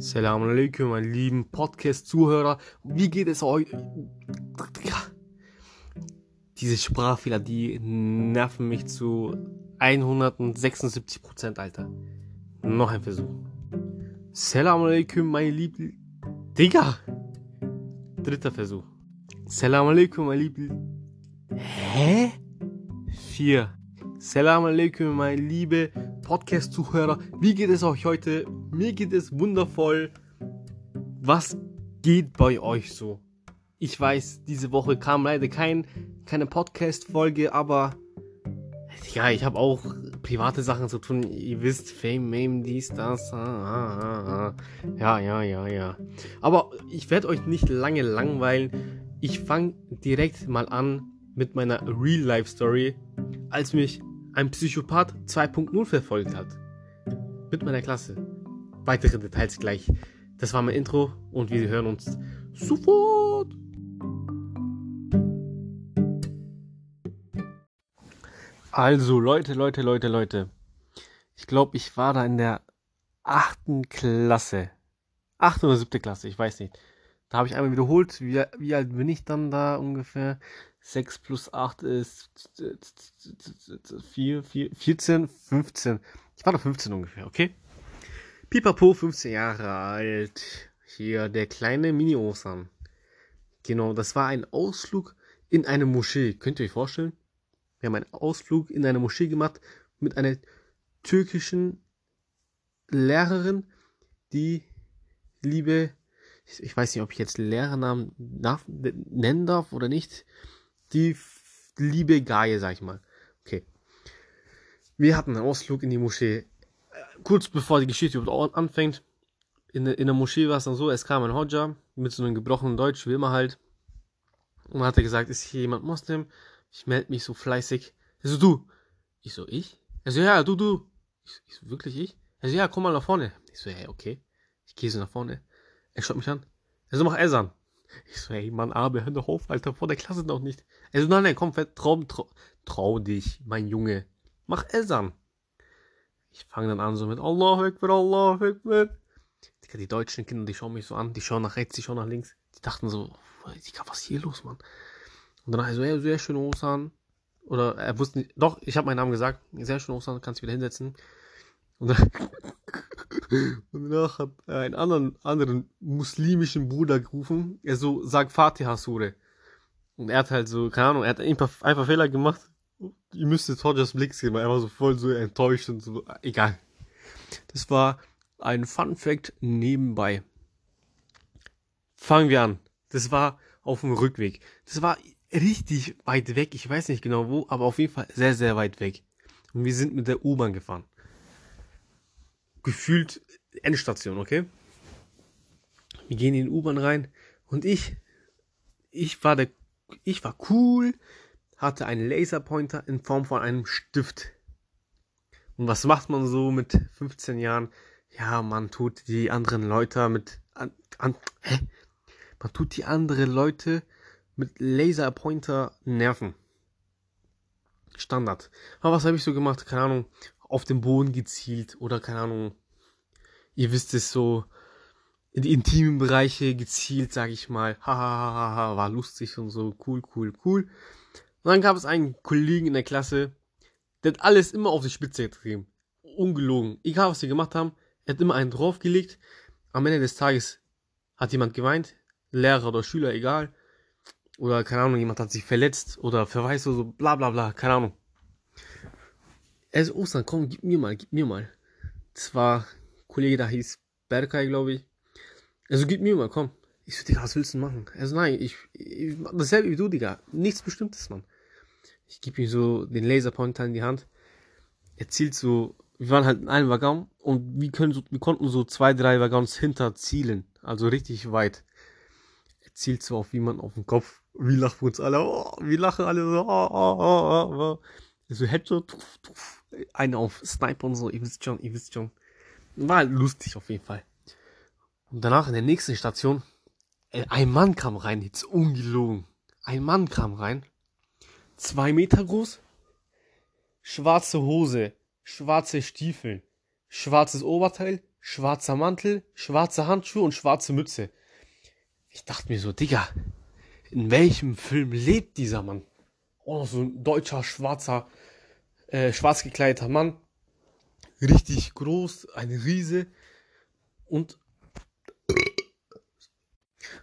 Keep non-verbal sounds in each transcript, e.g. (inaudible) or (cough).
Salam alaikum, meine lieben Podcast-Zuhörer. Wie geht es euch? Diese Sprachfehler, die nerven mich zu 176 Prozent, Alter. Noch ein Versuch. Salam alaikum, meine lieben... Digga! Dritter Versuch. Salam alaikum, meine lieben... Hä? Vier. Salam alaikum, meine liebe Podcast-Zuhörer. Wie geht es euch heute? Mir geht es wundervoll. Was geht bei euch so? Ich weiß, diese Woche kam leider kein, keine Podcast-Folge, aber ja, ich habe auch private Sachen zu tun. Ihr wisst, Fame, Mame, dies, das. Ah, ah, ah, ah. Ja, ja, ja, ja. Aber ich werde euch nicht lange langweilen. Ich fange direkt mal an mit meiner Real-Life-Story, als mich ein Psychopath 2.0 verfolgt hat. Mit meiner Klasse. Weitere Details gleich. Das war mein Intro und wir hören uns sofort. Also Leute, Leute, Leute, Leute. Ich glaube, ich war da in der achten Klasse. Achte oder siebte Klasse, ich weiß nicht. Da habe ich einmal wiederholt. Wie, wie alt bin ich dann da ungefähr? 6 plus 8 ist 4, 4, 14, 15. Ich war da 15 ungefähr, okay? Pipapo, 15 Jahre alt. Hier der kleine Mini-Osan. Genau, das war ein Ausflug in eine Moschee. Könnt ihr euch vorstellen? Wir haben einen Ausflug in eine Moschee gemacht mit einer türkischen Lehrerin, die liebe, ich weiß nicht, ob ich jetzt Lehrernamen nennen darf oder nicht die liebe Gaie, sag ich mal. Okay. Wir hatten einen Ausflug in die Moschee. Äh, kurz bevor die Geschichte überhaupt anfängt, in, in der Moschee war es dann so, es kam ein Hodja mit so einem gebrochenen Deutsch, wie immer halt. Und hat er gesagt, ist hier jemand Moslem? Ich melde mich so fleißig. Er so, du. Ich so, ich? Er so, ja, du, du. Ich, ich so, wirklich ich? Er so, ja, komm mal nach vorne. Ich so, hey, okay. Ich gehe so nach vorne. Er schaut mich an. Er so, mach Esan. Ich so, ey, Mann, Abe, hör doch auf, Alter, vor der Klasse noch nicht. Er so, nein, nein, komm, trau, trau, trau dich, mein Junge. Mach Esan. Ich fange dann an so mit Allah Akbar, Allah Akbar. Die deutschen Kinder, die schauen mich so an, die schauen nach rechts, die schauen nach links. Die dachten so, was ist hier los, Mann? Und dann so, ja, sehr schön, Osan. Oder er wusste nicht, doch, ich habe meinen Namen gesagt. Sehr schön, Osan, kannst du wieder hinsetzen. Und, (laughs) und danach hat er einen anderen, anderen muslimischen Bruder gerufen. Er so, sag Fatiha Sure. Und er hat halt so, keine Ahnung, er hat einfach, einfach Fehler gemacht. Ihr müsstet Hodgers Blick sehen, weil er war so voll so enttäuscht und so. Egal. Das war ein Fun Fact nebenbei. Fangen wir an. Das war auf dem Rückweg. Das war richtig weit weg. Ich weiß nicht genau wo, aber auf jeden Fall sehr, sehr weit weg. Und wir sind mit der U-Bahn gefahren gefühlt Endstation, okay? Wir gehen in die U-Bahn rein und ich, ich war der, ich war cool, hatte einen Laserpointer in Form von einem Stift. Und was macht man so mit 15 Jahren? Ja, man tut die anderen Leute mit, an, an, hä? Man tut die anderen Leute mit Laserpointer nerven. Standard. Aber was habe ich so gemacht? Keine Ahnung auf den Boden gezielt oder keine Ahnung, ihr wisst es so, in die intimen Bereiche gezielt, sag ich mal. Hahaha, war lustig und so, cool, cool, cool. Und dann gab es einen Kollegen in der Klasse, der hat alles immer auf die Spitze getrieben. Ungelogen. Egal, was sie gemacht haben, er hat immer einen draufgelegt. Am Ende des Tages hat jemand geweint, Lehrer oder Schüler, egal. Oder keine Ahnung, jemand hat sich verletzt oder verweist oder so, bla bla bla, keine Ahnung. Er ist Ostern, komm, gib mir mal, gib mir mal. Das war, Kollege da hieß Berkay, glaube ich. Also gib mir mal, komm. Ich so, Digga, was willst du machen? Also nein, ich, ich dasselbe wie du, Digga. Nichts Bestimmtes, Mann. Ich gebe ihm so den Laserpointer in die Hand. Er zielt so, wir waren halt in einem Waggon und wir, können so, wir konnten so zwei, drei Waggons hinter zielen. Also richtig weit. Er zielt so auf jemanden auf den Kopf. Wir lachen uns alle, oh, wir lachen alle so, oh, oh, oh, oh. So Headshot, tuff, tuff eine auf Sniper und so, ihr wisst schon, ihr wisst schon. War halt lustig auf jeden Fall. Und danach in der nächsten Station, äh, ein Mann kam rein, jetzt ungelogen. Ein Mann kam rein, zwei Meter groß, schwarze Hose, schwarze Stiefel, schwarzes Oberteil, schwarzer Mantel, schwarze Handschuhe und schwarze Mütze. Ich dachte mir so, Digga, in welchem Film lebt dieser Mann? Oh, so ein deutscher, schwarzer, äh, schwarz gekleideter Mann. Richtig groß, eine Riese. Und.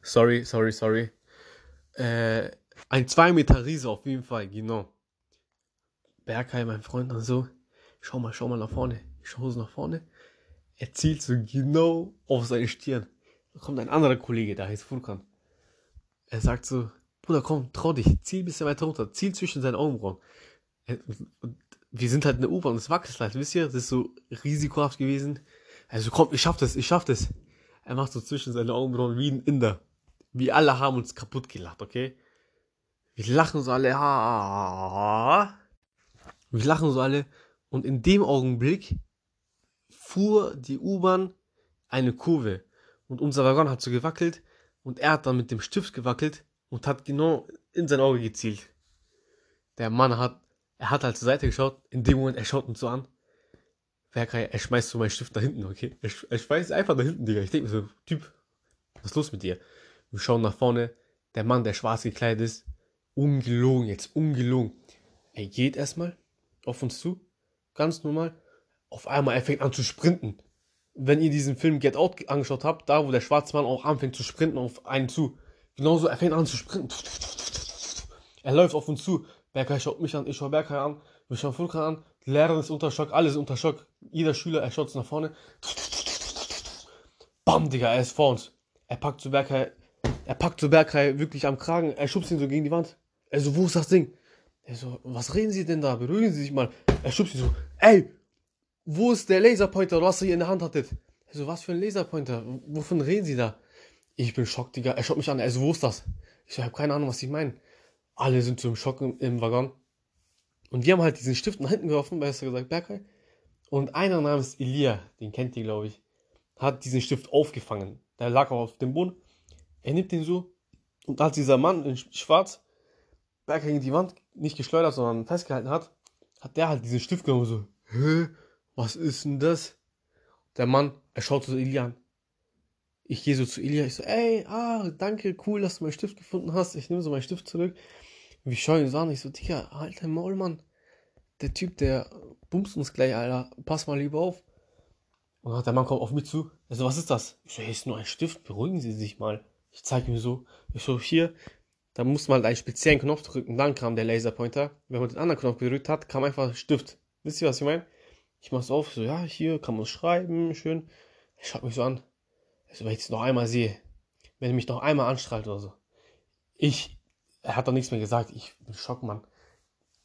Sorry, sorry, sorry. Äh, ein 2 Meter Riese auf jeden Fall, genau. Bergheim, mein Freund, dann so, schau mal, schau mal nach vorne. Ich schaue so nach vorne. Er zielt so genau auf seine Stirn. Da kommt ein anderer Kollege, der heißt Furkan. Er sagt so, Bruder, komm, trau dich, zieh ein bisschen weiter runter, zieh zwischen seinen Augenbrauen. Und wir sind halt in der U-Bahn es wackelt halt, wisst ihr? Das ist so risikohaft gewesen. Also komm, ich schaff das, ich schaff das. Er macht so zwischen seine Augenbrauen wie ein Inder. Wir alle haben uns kaputt gelacht, okay? Wir lachen so alle, ha, wir lachen so alle. Und in dem Augenblick fuhr die U-Bahn eine Kurve. Und unser Waggon hat so gewackelt. Und er hat dann mit dem Stift gewackelt und hat genau in sein Auge gezielt. Der Mann hat, er hat halt zur Seite geschaut. In dem Moment, er schaut uns so an. Er schmeißt so meinen Stift nach hinten, okay? Er, er schmeißt einfach nach hinten, Digga. Ich denke mir so, Typ, was ist los mit dir? Wir schauen nach vorne. Der Mann, der schwarz gekleidet ist, ungelogen jetzt, ungelogen. Er geht erstmal auf uns zu, ganz normal. Auf einmal, er fängt an zu sprinten. Wenn ihr diesen Film Get Out angeschaut habt, da wo der schwarze Mann auch anfängt zu sprinten auf einen zu. Genauso, er fängt an zu sprinten. Er läuft auf uns zu. Berkay schaut mich an, ich schaue Berkay an, wir schauen Fulkan an. Die Lehrerin ist unter Schock, alles unter Schock. Jeder Schüler, er schaut nach vorne. Bam, Digga, er ist vor uns. Er packt zu Berkay, er packt zu Berkay wirklich am Kragen, er schubst ihn so gegen die Wand. Er so, wo ist das Ding? Er so, was reden Sie denn da? Beruhigen Sie sich mal. Er schubst ihn so, ey, wo ist der Laserpointer, was ihr in der Hand hattet? Er so, was für ein Laserpointer? Wovon reden Sie da? Ich bin schockt, Digga. Er schaut mich an, er so, wo ist das? Ich so, ich hab keine Ahnung, was Sie meinen. Alle sind so im Schock im, im Waggon. Und wir haben halt diesen Stift nach hinten geworfen, besser gesagt, Berkay. Und einer namens Elia, den kennt ihr, glaube ich, hat diesen Stift aufgefangen. Der lag auch auf dem Boden. Er nimmt den so. Und als dieser Mann in Schwarz Berg gegen die Wand nicht geschleudert, sondern festgehalten hat, hat der halt diesen Stift genommen so, hä, was ist denn das? Der Mann, er schaut so Ilya an. Ich gehe so zu Ilya, ich so, ey, ah, danke, cool, dass du meinen Stift gefunden hast. Ich nehme so meinen Stift zurück. Wir schauen so an, ich so, Digga, alter Maul, Mann. Der Typ, der bumst uns gleich, Alter. Pass mal lieber auf. Und der Mann kommt auf mich zu. Er so, was ist das? Ich so, hey, ist nur ein Stift, beruhigen Sie sich mal. Ich zeige ihm so. Ich so, hier, da musste man halt einen speziellen Knopf drücken, dann kam der Laserpointer. Wenn man den anderen Knopf gedrückt hat, kam einfach Stift. Wisst ihr, was ich meine? Ich mach's auf, so, ja, hier kann man schreiben, schön. Er schaut mich so an. Also, wenn ich es noch einmal sehe, wenn er mich noch einmal anstrahlt oder so. Ich, er hat doch nichts mehr gesagt. Ich bin schock, Mann.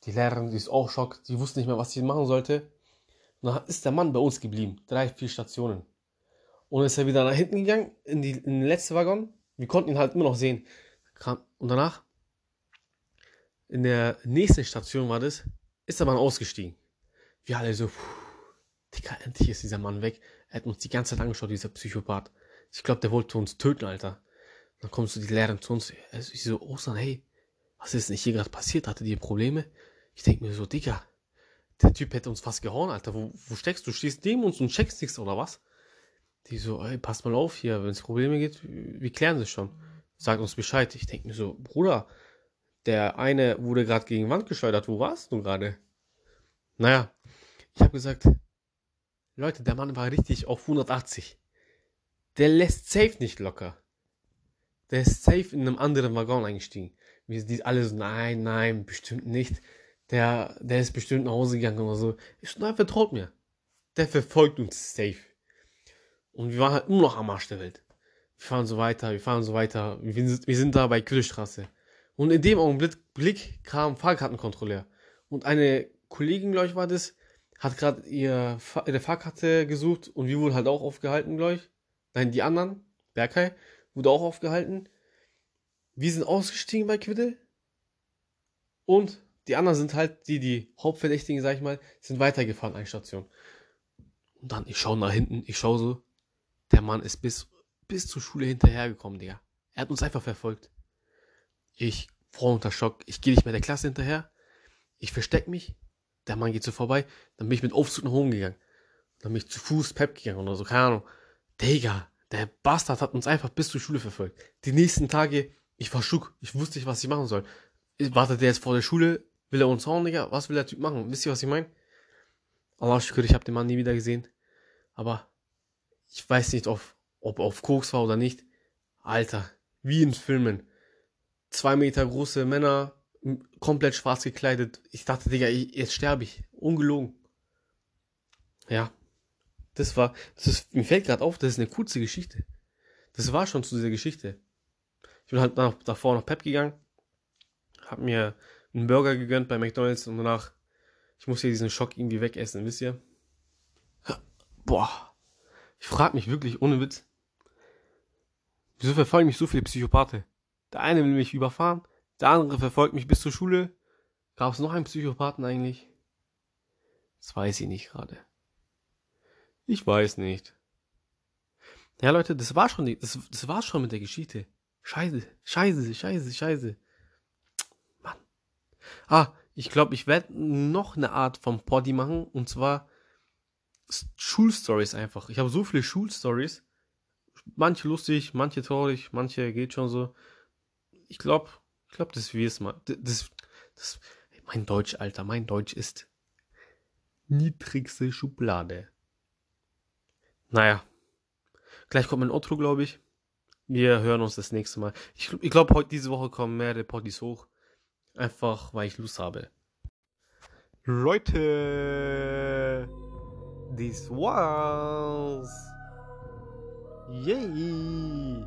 Die Lehrerin, die ist auch schock. Die wusste nicht mehr, was sie machen sollte. Und dann ist der Mann bei uns geblieben. Drei, vier Stationen. Und ist er wieder nach hinten gegangen, in, die, in den letzten Waggon. Wir konnten ihn halt immer noch sehen. Und danach, in der nächsten Station war das, ist der Mann ausgestiegen. Wir alle so, Digga, endlich ist dieser Mann weg. Er hat uns die ganze Zeit angeschaut, dieser Psychopath. Ich glaube, der wollte uns töten, Alter. Dann kommst du die Lehrerin zu uns. Also ich so, Ostern, hey, was ist denn hier gerade passiert? Hatte die Probleme? Ich denke mir so, Digga, der Typ hätte uns fast gehauen, Alter. Wo, wo steckst du? Stehst neben uns und checkst nichts, oder was? Die so, ey, pass mal auf hier, wenn es Probleme gibt, wir klären das schon sagt uns Bescheid. Ich denke mir so, Bruder, der eine wurde gerade gegen Wand geschleudert. Wo warst du gerade? Naja, ich habe gesagt, Leute, der Mann war richtig auf 180. Der lässt safe nicht locker. Der ist safe in einem anderen Waggon eingestiegen. Wir sind alle so, nein, nein, bestimmt nicht. Der, der ist bestimmt nach Hause gegangen oder so. Ich nein, vertraut mir. Der verfolgt uns safe. Und wir waren halt immer noch am Arsch der Welt wir fahren so weiter, wir fahren so weiter. Wir sind, wir sind da bei Kühlstraße. Und in dem Augenblick kam Fahrkartenkontrolleur. Und eine Kollegin, glaube ich, war das, hat gerade ihr, ihre Fahrkarte gesucht und wir wurden halt auch aufgehalten, glaube ich. Nein, die anderen, Berkay, wurde auch aufgehalten. Wir sind ausgestiegen bei Quiddle. Und die anderen sind halt, die, die Hauptverdächtigen, sag ich mal, sind weitergefahren, eine Station. Und dann, ich schaue nach hinten, ich schaue so, der Mann ist bis bis zur Schule hinterhergekommen, Digga. Er hat uns einfach verfolgt. Ich, voll unter Schock, ich gehe nicht mehr der Klasse hinterher. Ich versteck mich. Der Mann geht so vorbei. Dann bin ich mit Aufzug nach oben gegangen. Dann bin ich zu Fuß Pep gegangen oder so, keine Ahnung. Digga, der Bastard hat uns einfach bis zur Schule verfolgt. Die nächsten Tage, ich war schock, ich wusste nicht, was ich machen soll. Wartet der jetzt vor der Schule? Will er uns hauen, Digga? Was will der Typ machen? Wisst ihr, was ich meine? Allah shukr, ich habe den Mann nie wieder gesehen. Aber ich weiß nicht, ob, ob er auf Koks war oder nicht. Alter, wie in Filmen. Zwei Meter große Männer, komplett schwarz gekleidet. Ich dachte, Digga, jetzt sterbe ich. Ungelogen. Ja. Das war, das ist, mir fällt gerade auf, das ist eine kurze Geschichte. Das war schon zu dieser Geschichte. Ich bin halt nach, davor noch Pep gegangen, hab mir einen Burger gegönnt bei McDonalds und danach, ich muss hier diesen Schock irgendwie wegessen, wisst ihr? Boah. Ich frag mich wirklich, ohne Witz, wieso verfolgen mich so viele Psychopathen? Der eine will mich überfahren, der andere verfolgt mich bis zur Schule. Gab es noch einen Psychopathen eigentlich? Das weiß ich nicht gerade. Ich weiß nicht. Ja, Leute, das war schon, die, das, das war schon mit der Geschichte. Scheiße, scheiße, scheiße, scheiße. Mann. Ah, ich glaube, ich werde noch eine Art vom Poddy machen und zwar Schulstories einfach. Ich habe so viele Schulstories. Manche lustig, manche traurig, manche geht schon so. Ich glaube, ich glaube, das wie es mal. Das, das, mein Deutsch, Alter, mein Deutsch ist niedrigste Schublade. Naja. Gleich kommt mein Outro, glaube ich. Wir hören uns das nächste Mal. Ich, ich glaube, heute diese Woche kommen mehrere Poddies hoch. Einfach, weil ich Lust habe. Leute, this was yay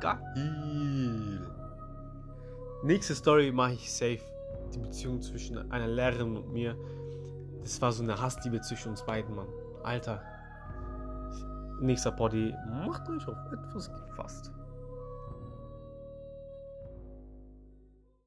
geil. Nächste Story mache ich safe. Die Beziehung zwischen einer Lehrerin und mir. Das war so eine Hassliebe zwischen uns beiden, Mann. Alter. Nächster Body. Macht euch auf etwas gefasst.